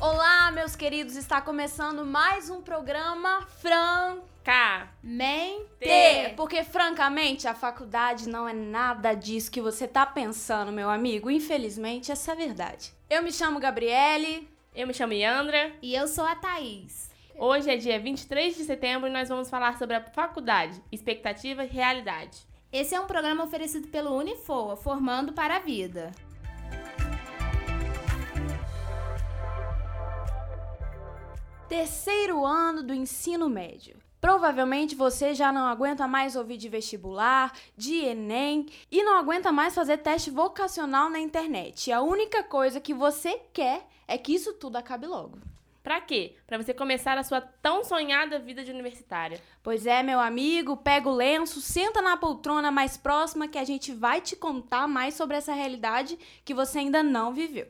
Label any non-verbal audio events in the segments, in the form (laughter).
Olá, meus queridos, está começando mais um programa Franca. Mente. Porque, francamente, a faculdade não é nada disso que você tá pensando, meu amigo. Infelizmente, essa é a verdade. Eu me chamo Gabriele. Eu me chamo Yandra. E eu sou a Thaís. Hoje é dia 23 de setembro e nós vamos falar sobre a faculdade, expectativa e realidade. Esse é um programa oferecido pelo Unifoa, Formando para a Vida. Terceiro ano do ensino médio. Provavelmente você já não aguenta mais ouvir de vestibular, de Enem e não aguenta mais fazer teste vocacional na internet. E a única coisa que você quer é que isso tudo acabe logo. Pra quê? Pra você começar a sua tão sonhada vida de universitária. Pois é, meu amigo, pega o lenço, senta na poltrona mais próxima que a gente vai te contar mais sobre essa realidade que você ainda não viveu.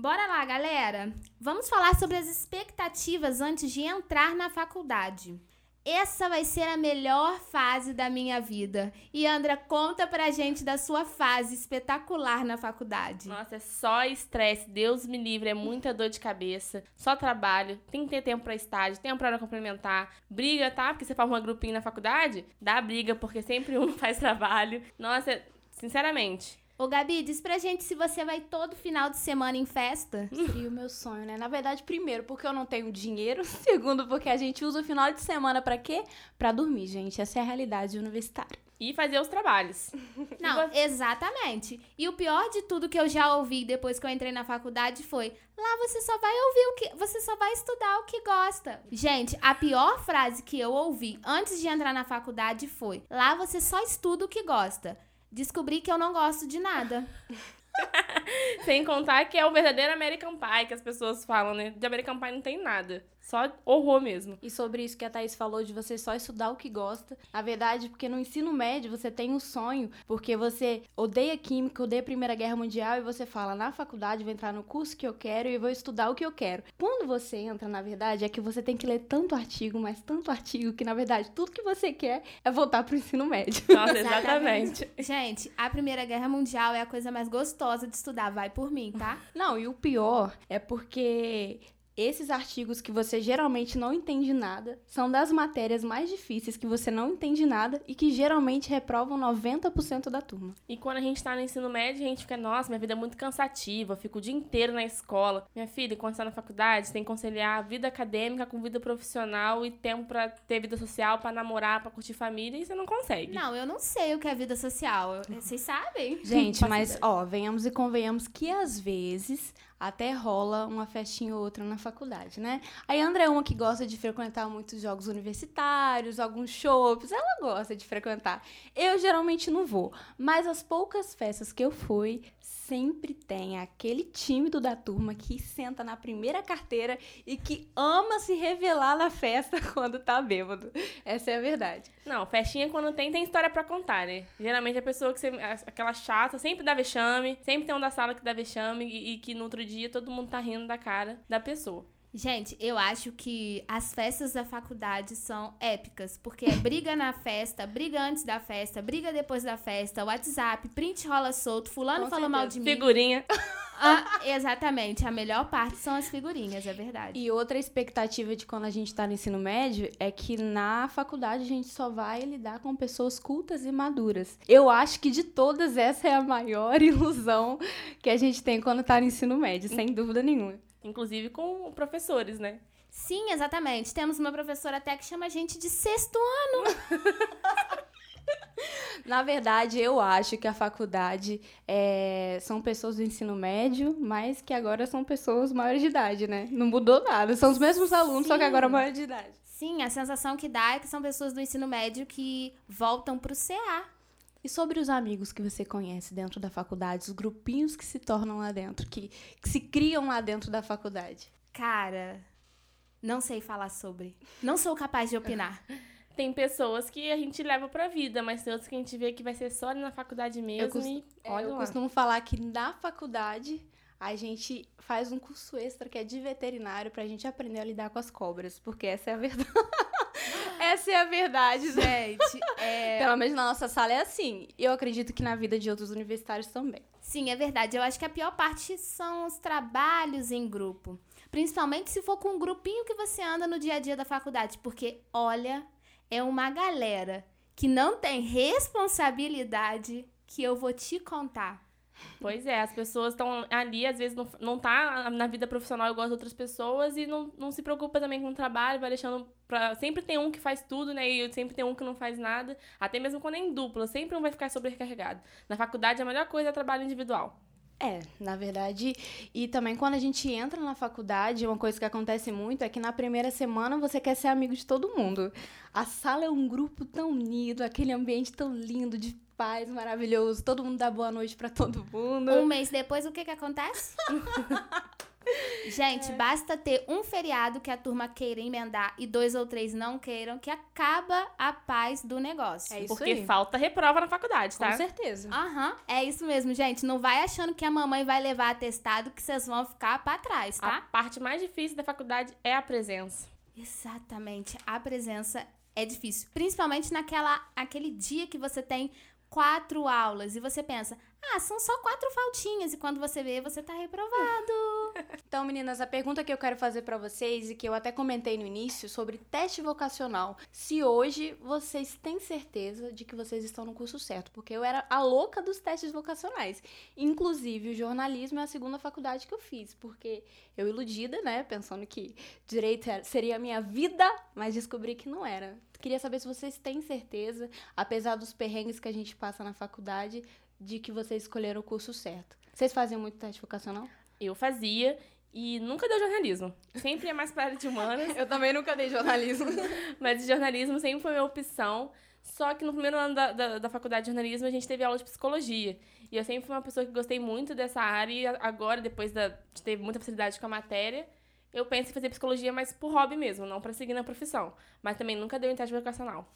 Bora lá, galera! Vamos falar sobre as expectativas antes de entrar na faculdade. Essa vai ser a melhor fase da minha vida. E Andra, conta pra gente da sua fase espetacular na faculdade. Nossa, é só estresse, Deus me livre, é muita dor de cabeça, só trabalho, tem que ter tempo pra estágio, tempo pra hora complementar, briga, tá? Porque você forma um grupinho na faculdade, dá briga, porque sempre um (laughs) faz trabalho. Nossa, sinceramente, Ô, Gabi, diz pra gente se você vai todo final de semana em festa. (laughs) Seria o meu sonho, né? Na verdade, primeiro, porque eu não tenho dinheiro. (laughs) Segundo, porque a gente usa o final de semana pra quê? Pra dormir, gente. Essa é a realidade universitária. e fazer os trabalhos. (laughs) Não, exatamente. E o pior de tudo que eu já ouvi depois que eu entrei na faculdade foi: lá você só vai ouvir o que. Você só vai estudar o que gosta. Gente, a pior frase que eu ouvi antes de entrar na faculdade foi: lá você só estuda o que gosta. Descobri que eu não gosto de nada. (laughs) Sem contar que é o verdadeiro American Pie que as pessoas falam, né? De American Pie não tem nada. Só horror mesmo. E sobre isso que a Thaís falou de você só estudar o que gosta. Na verdade, porque no ensino médio você tem um sonho, porque você odeia química, odeia a Primeira Guerra Mundial e você fala, na faculdade vou entrar no curso que eu quero e vou estudar o que eu quero. Quando você entra, na verdade, é que você tem que ler tanto artigo, mas tanto artigo, que na verdade tudo que você quer é voltar pro ensino médio. Nossa, exatamente. Gente, a Primeira Guerra Mundial é a coisa mais gostosa de estudar. Vai por mim, tá? Não, e o pior é porque esses artigos que você geralmente não entende nada são das matérias mais difíceis que você não entende nada e que geralmente reprovam 90% da turma. E quando a gente tá no ensino médio, a gente fica, nossa, minha vida é muito cansativa, eu fico o dia inteiro na escola. Minha filha, quando você tá na faculdade, você tem que conciliar a vida acadêmica com vida profissional e tempo pra ter vida social, pra namorar, pra curtir família, e você não consegue. Não, eu não sei o que é vida social. Vocês sabem? Gente, mas ó, venhamos e convenhamos que às vezes até rola uma festinha ou outra na faculdade, né? A Andra é uma que gosta de frequentar muitos jogos universitários, alguns shows, ela gosta de frequentar. Eu geralmente não vou, mas as poucas festas que eu fui, sempre tem aquele tímido da turma que senta na primeira carteira e que ama se revelar na festa (laughs) quando tá bêbado. Essa é a verdade. Não, festinha quando tem, tem história pra contar, né? Geralmente a pessoa que você. aquela chata sempre dá vexame, sempre tem um da sala que dá vexame e, e que no outro dia todo mundo tá rindo da cara da pessoa. Gente, eu acho que as festas da faculdade são épicas, porque é briga na festa, briga antes da festa, briga depois da festa, WhatsApp, print rola solto, fulano Com falou mal de certeza. mim. Figurinha. Ah, (laughs) exatamente, a melhor parte são as figurinhas, é verdade. E outra expectativa de quando a gente tá no ensino médio é que na faculdade a gente só vai lidar com pessoas cultas e maduras. Eu acho que de todas essa é a maior (laughs) ilusão que a gente tem quando tá no ensino médio, sem dúvida nenhuma. Inclusive com professores, né? Sim, exatamente. Temos uma professora até que chama a gente de sexto ano. (laughs) (laughs) Na verdade, eu acho que a faculdade é, são pessoas do ensino médio, mas que agora são pessoas maiores de idade, né? Não mudou nada. São os mesmos alunos, só que agora maiores de idade. Sim, a sensação que dá é que são pessoas do ensino médio que voltam pro CA. E sobre os amigos que você conhece dentro da faculdade, os grupinhos que se tornam lá dentro, que, que se criam lá dentro da faculdade? Cara, não sei falar sobre. Não sou capaz de opinar. (laughs) Tem pessoas que a gente leva pra vida, mas tem outras que a gente vê que vai ser só na faculdade mesmo. cos- e É, olha eu lá. costumo falar que na faculdade a gente faz um curso extra que é de veterinário pra gente aprender a lidar com as cobras, porque essa é a (laughs) verdade. essa é a verdade, né? Gente, é... (laughs) Pelo menos na nossa sala é assim. Eu acredito que na vida de outros universitários também. Sim, é verdade. Eu acho que a pior parte são os trabalhos em grupo. Principalmente se for com um grupinho que você anda no dia a dia da faculdade. Porque, olha, é uma galera que não tem responsabilidade que eu vou te contar. Pois é, as pessoas estão ali, às vezes não, não tá na vida profissional igual as outras pessoas e não, não se preocupa também com o trabalho, vai deixando pra... Sempre tem um que faz tudo, né? E sempre tem um que não faz nada. Até mesmo quando é em dupla, sempre um vai ficar sobrecarregado. Na faculdade, a melhor coisa é trabalho individual. É, na verdade, e também quando a gente entra na faculdade, uma coisa que acontece muito é que na primeira semana você quer ser amigo de todo mundo. A sala é um grupo tão unido, aquele ambiente tão lindo, de paz, maravilhoso, todo mundo dá boa noite para todo mundo. Um mês depois, o que que acontece? (laughs) Gente, basta ter um feriado que a turma queira emendar e dois ou três não queiram, que acaba a paz do negócio. É isso Porque aí. falta reprova na faculdade, Com tá? certeza. Aham, é isso mesmo, gente. Não vai achando que a mamãe vai levar atestado que vocês vão ficar pra trás, A tá? parte mais difícil da faculdade é a presença. Exatamente. A presença é difícil. Principalmente naquela aquele dia que você tem quatro aulas e você pensa, ah, são só quatro faltinhas. E quando você vê, você tá reprovado. (laughs) Então, meninas, a pergunta que eu quero fazer pra vocês e que eu até comentei no início sobre teste vocacional. Se hoje vocês têm certeza de que vocês estão no curso certo, porque eu era a louca dos testes vocacionais. Inclusive, o jornalismo é a segunda faculdade que eu fiz, porque eu iludida, né, pensando que direito seria a minha vida, mas descobri que não era. Queria saber se vocês têm certeza, apesar dos perrengues que a gente passa na faculdade, de que vocês escolheram o curso certo. Vocês faziam muito teste vocacional? Eu fazia e nunca deu jornalismo. Sempre é mais pra área de humanas. (laughs) Eu também nunca dei jornalismo. (laughs) Mas jornalismo sempre foi minha opção. Só que no primeiro ano da, da, da faculdade de jornalismo a gente teve aula de psicologia. E eu sempre fui uma pessoa que gostei muito dessa área. E agora, depois da, de ter muita facilidade com a matéria, eu penso em fazer psicologia, mas por hobby mesmo, não pra seguir na profissão. Mas também nunca deu em teste vocacional.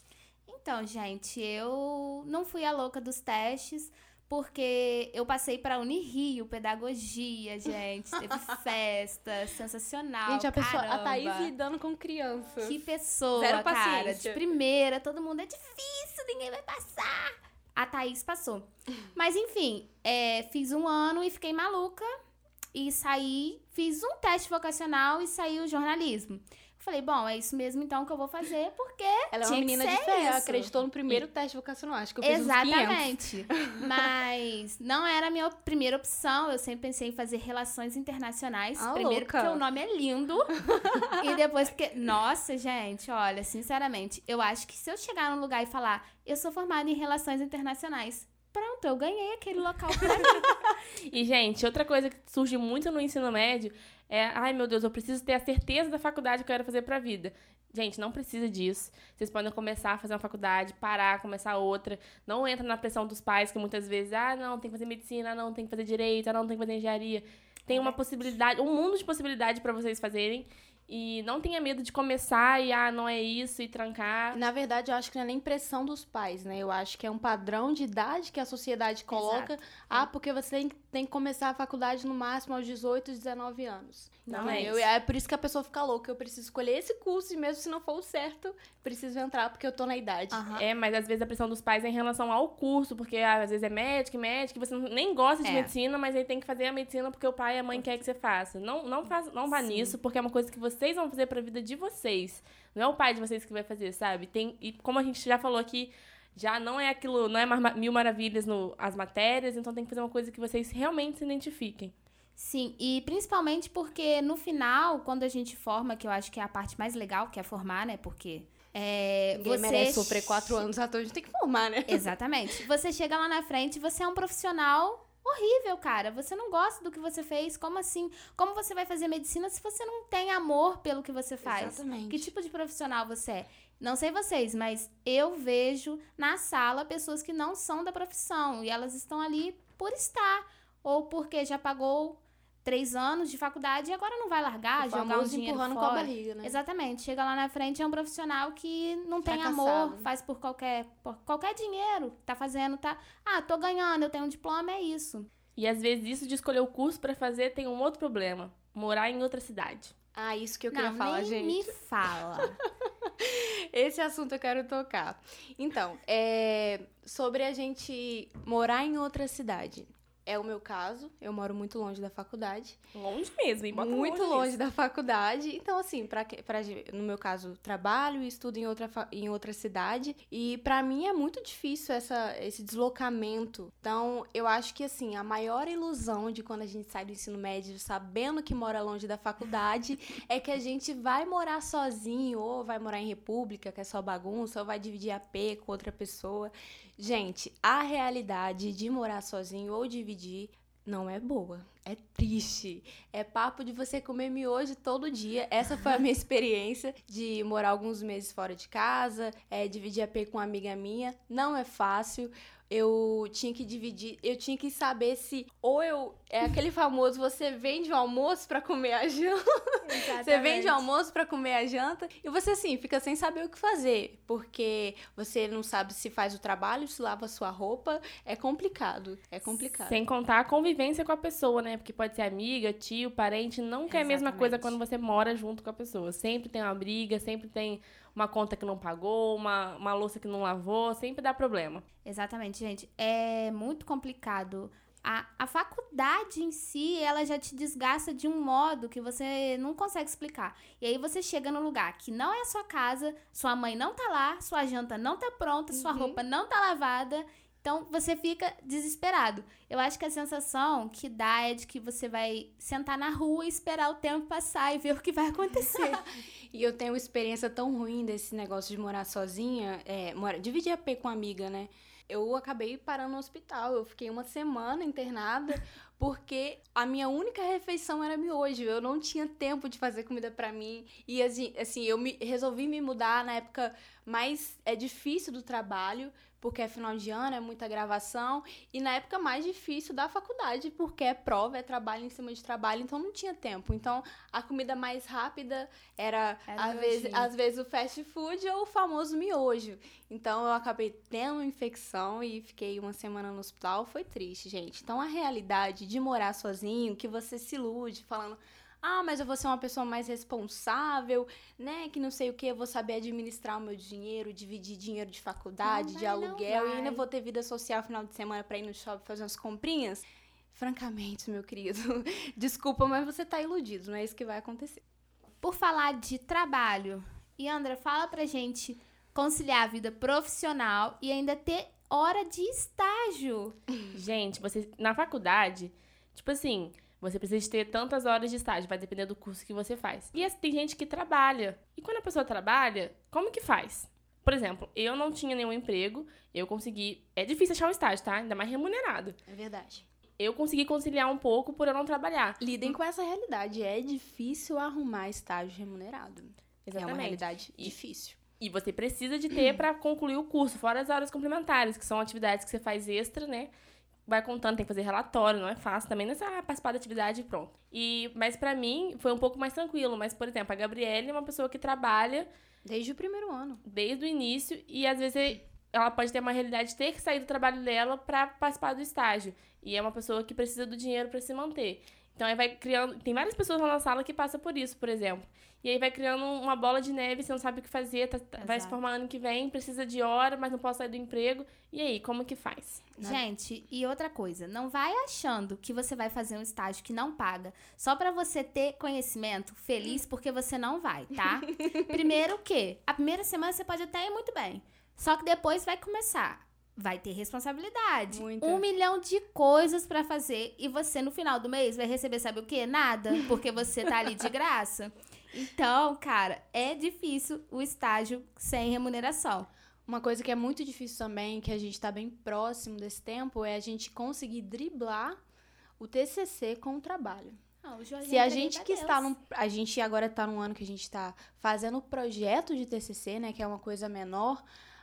Então, gente, eu não fui a louca dos testes, porque eu passei pra Unirio, pedagogia, gente. Teve (laughs) festa, sensacional. Gente, a pessoa, a. Thaís lidando com crianças. Que pessoa, Zero cara. De primeira, todo mundo é difícil, ninguém vai passar. A Thaís passou. Mas enfim, é, fiz um ano e fiquei maluca. E saí, fiz um teste vocacional e saiu jornalismo. Falei, bom, é isso mesmo então que eu vou fazer, porque Ela é uma menina de fé, ela isso. acreditou no primeiro teste vocacional. Acho que eu fiz uns 500. Exatamente. (laughs) Mas não era a minha primeira opção. Eu sempre pensei em fazer relações internacionais. Ah, Primeiro louca. porque o nome é lindo. (laughs) e depois porque. Nossa, gente, olha, sinceramente, eu acho que se eu chegar num lugar e falar, eu sou formada em relações internacionais. Pronto, eu ganhei aquele local pra mim. (laughs) E, gente, outra coisa que surge muito no ensino médio é, ai meu Deus, eu preciso ter a certeza da faculdade que eu quero fazer pra vida. Gente, não precisa disso. Vocês podem começar a fazer uma faculdade, parar, começar outra. Não entra na pressão dos pais, que muitas vezes, ah, não, tem que fazer medicina, ah, não, tem que fazer direito, ah, não, tem que fazer engenharia. Tem uma possibilidade, um mundo de possibilidade pra vocês fazerem. E não tenha medo de começar e, ah, não é isso, e trancar. Na verdade, eu acho que não é nem pressão dos pais, né? Eu acho que é um padrão de idade que a sociedade coloca. Ah, porque você tem, tem que começar a faculdade no máximo aos 18, 19 anos. Não Então, é eu, é por isso que a pessoa fica louca. Eu preciso escolher esse curso e mesmo se não for o certo, preciso entrar porque eu tô na idade. Aham. É, mas às vezes a pressão dos pais é em relação ao curso, porque ah, às vezes é médico, médico, você não- nem gosta de É. medicina, mas aí tem que fazer a medicina porque o pai e a mãe querem que você faça. Não, não, faz, não vá Sim. nisso, porque é uma coisa que vocês vão fazer pra vida de vocês. Não é o pai de vocês que vai fazer, sabe? Tem, e como a gente já falou aqui, já não é aquilo, não é mil maravilhas no, as matérias, então tem que fazer uma coisa que vocês realmente se identifiquem. Sim, e principalmente porque no final, quando a gente forma, que eu acho que é a parte mais legal, que é formar, né? Porque é, Ninguém você merece sofrer quatro anos à toa, a gente tem que formar, né? Exatamente. Você chega lá na frente, você é um profissional horrível, cara. Você não gosta do que você fez. Como assim? Como você vai fazer medicina se você não tem amor pelo que você faz? Exatamente. Que tipo de profissional você é? Não sei vocês, mas eu vejo na sala pessoas que não são da profissão e elas estão ali por estar ou porque já pagou três anos de faculdade e agora não vai largar, o jogar um dinheiro empurrando fora. com a barriga, né? Exatamente. Chega lá na frente é um profissional que não tem Fracassado. amor, faz por qualquer, por qualquer dinheiro, tá fazendo, tá? Ah, tô ganhando, eu tenho um diploma, é isso. E às vezes isso de escolher o curso pra fazer tem um outro problema: morar em outra cidade. Ah, isso que eu queria não, falar, nem gente. me fala. (laughs) Esse assunto eu quero tocar. Então, é, sobre a gente morar em outra cidade. É o meu caso. Eu moro muito longe da faculdade. Longe mesmo, e bota muito longe longe da faculdade. Então, assim, pra, pra, no meu caso, trabalho e estudo em outra, em outra cidade. E pra mim é muito difícil essa, esse deslocamento. Então, eu acho que, assim, a maior ilusão de quando a gente sai do ensino médio sabendo que mora longe da faculdade (laughs) é que a gente vai morar sozinho, ou vai morar em república, que é só bagunça, ou vai dividir AP com outra pessoa. Gente, a realidade de morar sozinho ou dividir não é boa. É triste. É papo de você comer miojo todo dia. Essa foi a minha (laughs) experiência de morar alguns meses fora de casa, é, dividir AP com uma amiga minha. Não é fácil. Eu tinha que dividir, eu tinha que saber se ou eu é aquele famoso você vende o almoço pra comer a janta, você vende o almoço pra comer a janta e você assim fica sem saber o que fazer, porque você não sabe se faz o trabalho, se lava a sua roupa, é complicado, é complicado. Sem contar a convivência com a pessoa, né? Porque pode ser amiga, tio, parente, nunca é a mesma coisa quando você mora junto com a pessoa. Sempre tem uma briga, sempre tem uma conta que não pagou, uma, uma louça que não lavou, sempre dá problema. Exatamente, gente. É muito complicado. A, a faculdade em si, ela já te desgasta de um modo que você não consegue explicar. E aí você chega num lugar que não é a sua casa, sua mãe não tá lá, sua janta não tá pronta, sua Uhum. roupa não tá lavada. Então você fica desesperado. Eu acho que a sensação que dá é de que você vai sentar na rua e esperar o tempo passar e ver o que vai acontecer. (laughs) E eu tenho uma experiência tão ruim desse negócio de morar sozinha, é, mora, dividir AP com uma amiga, né? Eu acabei parando no hospital. Eu fiquei uma semana internada porque a minha única refeição era miojo. Eu não tinha tempo de fazer comida pra mim. E assim, assim eu me, resolvi me mudar na época mais é difícil do trabalho, porque é final de ano, é muita gravação, e na época mais difícil da faculdade, porque é prova, é trabalho em cima de trabalho, então não tinha tempo. Então a comida mais rápida era, Era às, vezes, às vezes o fast food ou o famoso miojo. Então eu acabei tendo uma infecção e fiquei uma semana no hospital. Foi triste, gente. Então a realidade de morar sozinho, que você se ilude falando. Ah, mas eu vou ser uma pessoa mais responsável, né? Que não sei o que, eu vou saber administrar o meu dinheiro, dividir dinheiro de faculdade, Não de aluguel, e ainda vou ter vida social final de semana pra ir no shopping fazer umas comprinhas. Francamente, meu querido, (laughs) desculpa, mas você tá iludido, não é isso que vai acontecer. Por falar de trabalho, e Andra, fala pra gente conciliar a vida profissional e ainda ter hora de estágio. Gente, você na faculdade, tipo assim, você precisa de ter tantas horas de estágio, vai depender do curso que você faz. E tem gente que trabalha. E quando a pessoa trabalha, como que faz? Por exemplo, eu não tinha nenhum emprego, eu consegui. É difícil achar um estágio, tá? Ainda mais remunerado. É verdade. Eu consegui conciliar um pouco por eu não trabalhar. Lidem com essa realidade. É difícil arrumar estágio remunerado. É uma Exatamente. realidade E- difícil. E você precisa de ter pra concluir o curso, fora as horas complementares, que são atividades que você faz extra, né? Vai contando, tem que fazer relatório, não é fácil também, não é só participar da atividade e pronto. E, mas pra mim foi um pouco mais tranquilo. Mas, por exemplo, a Gabriele é uma pessoa que trabalha Desde o primeiro ano. desde o início e às vezes ela pode ter uma realidade de ter que sair do trabalho dela pra participar do estágio. E é uma pessoa que precisa do dinheiro pra se manter. Então aí vai criando. Tem várias pessoas lá na sala que passam por isso, por exemplo. E aí vai criando uma bola de neve, você não sabe o que fazer, tá- tá- vai se formar ano que vem, precisa de hora, mas não posso sair do emprego. E aí, como que faz? Né? Gente, e outra coisa, não vai achando que você vai fazer um estágio que não paga só pra você ter conhecimento feliz, porque você não vai, tá? (laughs) Primeiro que a primeira semana você pode até ir muito bem, só que depois vai começar. Vai ter responsabilidade. Muita. Um milhão de coisas pra fazer e você no final do mês vai receber, sabe o quê? Nada, (laughs) porque você tá ali de graça. Então, cara, é difícil o estágio sem remuneração. Uma coisa que é muito difícil também, que a gente tá bem próximo desse tempo, é a gente conseguir driblar o TCC com o trabalho. Não, o Se a gente pra que Deus. está num. A gente agora tá num ano que a gente tá fazendo o projeto de TCC, né? Que é uma coisa menor,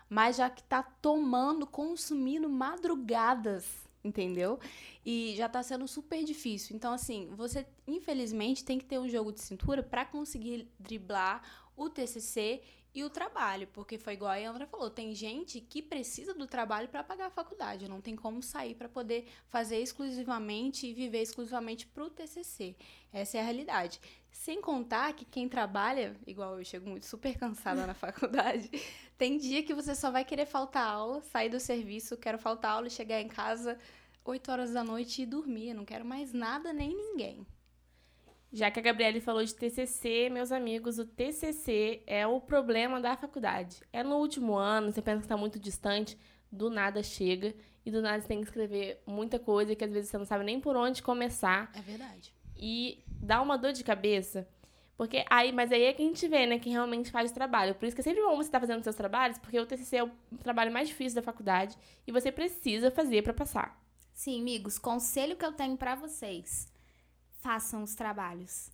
mas já que tá tomando, consumindo madrugadas, entendeu? E já tá sendo super difícil. Então, assim, você infelizmente tem que ter um jogo de cintura para conseguir driblar o TCC e o trabalho, porque foi igual a Andra falou, tem gente que precisa do trabalho para pagar a faculdade, não tem como sair para poder fazer exclusivamente e viver exclusivamente pro TCC. Essa é a realidade. Sem contar que quem trabalha, igual eu chego muito super cansada na (laughs) faculdade, tem dia que você só vai querer faltar aula, sair do serviço, quero faltar aula, chegar em casa 8 horas da noite e dormir. Eu não quero mais nada nem ninguém. Já que a Gabriele falou de TCC, meus amigos, o TCC é o problema da faculdade. É no último ano, você pensa que está muito distante, do nada chega e do nada você tem que escrever muita coisa que às vezes você não sabe nem por onde começar. É verdade. E dá uma dor de cabeça. Porque aí, mas aí é que a gente vê, né, quem realmente faz o trabalho. Por isso que é sempre bom você estar tá fazendo seus trabalhos, porque o TCC é o trabalho mais difícil da faculdade e você precisa fazer para passar. Sim, amigos, conselho que eu tenho para vocês façam os trabalhos.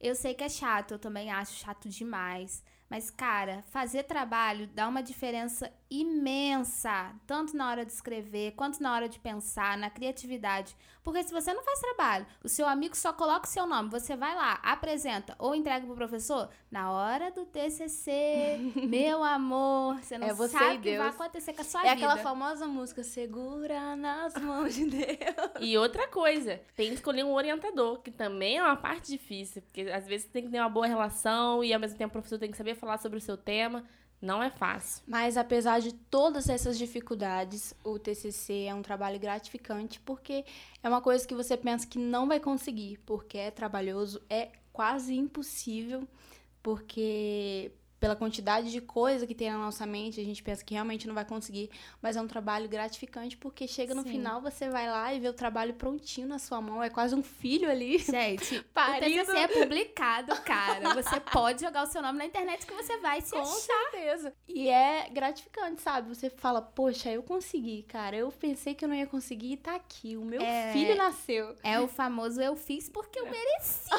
Eu sei que é chato, eu também acho chato demais. Mas, cara, fazer trabalho dá uma diferença imensa, tanto na hora de escrever, quanto na hora de pensar, na criatividade. Porque se você não faz trabalho, o seu amigo só coloca o seu nome, você vai lá, apresenta ou entrega pro professor, na hora do TCC, (laughs) meu amor, você não é você sabe o que vai acontecer com a sua é vida. É aquela famosa música, segura nas mãos de Deus. E outra coisa, tem que escolher um orientador, que também é uma parte difícil, porque às vezes tem que ter uma boa relação e ao mesmo tempo o professor tem que saber falar sobre o seu tema. Não é fácil. Mas apesar de todas essas dificuldades, o TCC é um trabalho gratificante porque é uma coisa que você pensa que não vai conseguir, porque é trabalhoso, é quase impossível, porque pela quantidade de coisa que tem na nossa mente, a gente pensa que realmente não vai conseguir, mas é um trabalho gratificante porque chega no Sim. final, você vai lá e vê o trabalho prontinho na sua mão, é quase um filho ali. Gente, parido. (laughs) o TCC é publicado, cara. Você pode jogar o seu nome na internet que você vai se Com achar. certeza. E é gratificante, sabe? Você fala, poxa, eu consegui, cara. Eu pensei que eu não ia conseguir e tá aqui. O meu é... filho nasceu. É o famoso eu fiz porque eu mereci.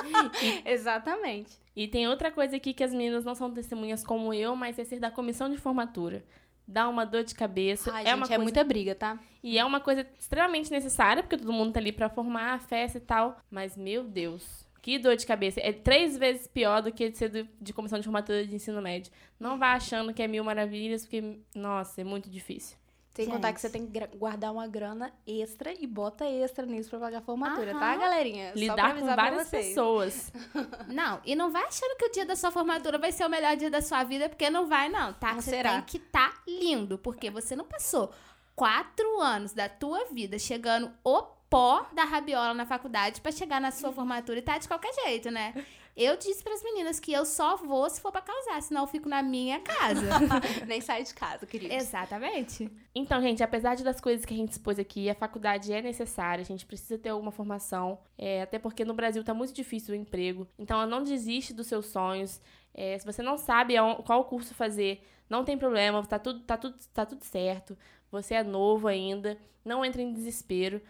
(laughs) Exatamente. E tem outra coisa aqui que as meninas não são testemunhas como eu, mas é ser da comissão de formatura. Dá uma dor de cabeça. Ai, é gente, uma é coisa... muita briga, tá? E é uma coisa extremamente necessária, porque todo mundo tá ali para formar a festa e tal. Mas, meu Deus, que dor de cabeça. É três vezes pior do que ser de comissão de formatura de ensino médio. Não vá achando que é mil maravilhas, porque, nossa, é muito difícil. Sem Gente. contar que você tem que guardar uma grana extra e bota extra nisso pra pagar a formatura, tá, Aham. tá, galerinha? Lidar com várias pessoas. (laughs) Não, e não vai achando que o dia da sua formatura vai ser o melhor dia da sua vida, porque não vai, não, tá? Não você será. tem que tá lindo, porque você não passou quatro anos da tua vida chegando o pó da rabiola na faculdade para chegar na sua formatura e tá de qualquer jeito, né? Eu disse para as meninas que eu só vou se for para causar, senão eu fico na minha casa. (laughs) Nem saio de casa, querida. Exatamente. Então, gente, apesar das coisas que a gente expôs aqui, a faculdade é necessária, a gente precisa ter alguma formação, é, até porque no Brasil tá muito difícil o emprego. Então, não desiste dos seus sonhos. É, se você não sabe qual curso fazer, não tem problema, tá tudo, tá, tudo, tá tudo certo. Você é novo ainda, não entre em desespero.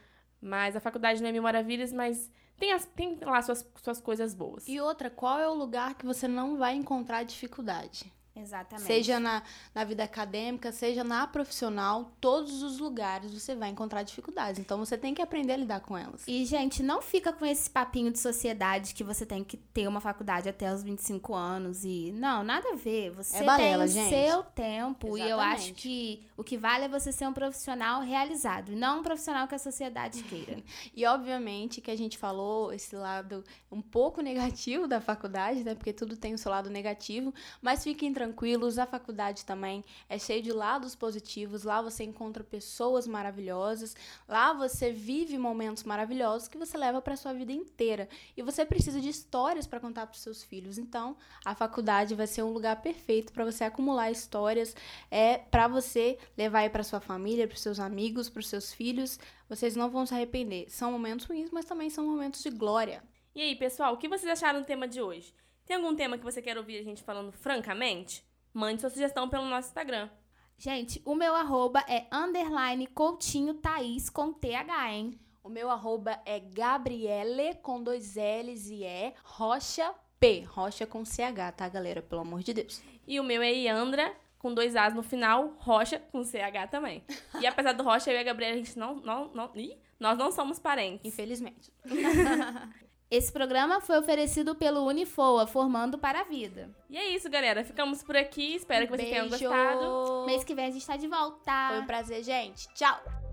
Mas a faculdade não é mil maravilhas, mas tem, as, tem lá suas, suas coisas boas. E outra, qual é o lugar que você não vai encontrar dificuldade? Exatamente. Seja na, na vida acadêmica, seja na profissional, todos os lugares você vai encontrar dificuldades. Então você tem que aprender a lidar com elas. E, gente, não fica com esse papinho de sociedade que você tem que ter uma faculdade até os 25 anos e. Não, nada a ver. Você é balela, tem gente. seu tempo. Exatamente. E eu acho que o que vale é você ser um profissional realizado, e não um profissional que a sociedade queira. (laughs) e obviamente que a gente falou esse lado um pouco negativo da faculdade, né? Porque tudo tem o seu lado negativo, mas fiquem tranquilos, a faculdade também é cheia de lados positivos. Lá você encontra pessoas maravilhosas, lá você vive momentos maravilhosos que você leva para sua vida inteira. E você precisa de histórias para contar para seus filhos. Então, a faculdade vai ser um lugar perfeito para você acumular histórias, é para você levar para sua família, para seus amigos, para seus filhos. Vocês não vão se arrepender. São momentos ruins, mas também são momentos de glória. E aí, pessoal, o que vocês acharam do tema de hoje? Tem algum tema que você quer ouvir a gente falando francamente? Mande sua sugestão pelo nosso Instagram. Gente, o meu arroba é underline Coutinho Thaís com TH, hein? O meu arroba é Gabriele com dois L's e E Rocha P. Rocha com CH, tá, galera? Pelo amor de Deus. E o meu é Iandra com dois As no final, Rocha com CH também. E apesar do Rocha, eu e a Gabriela, a gente não. não, não ih, nós não somos parentes. Infelizmente. (laughs) Esse programa foi oferecido pelo Unifoa, formando para a vida. E é isso, galera. Ficamos por aqui. Espero que vocês tenham gostado. Mês que vem a gente tá de volta. Foi um prazer, gente. Tchau.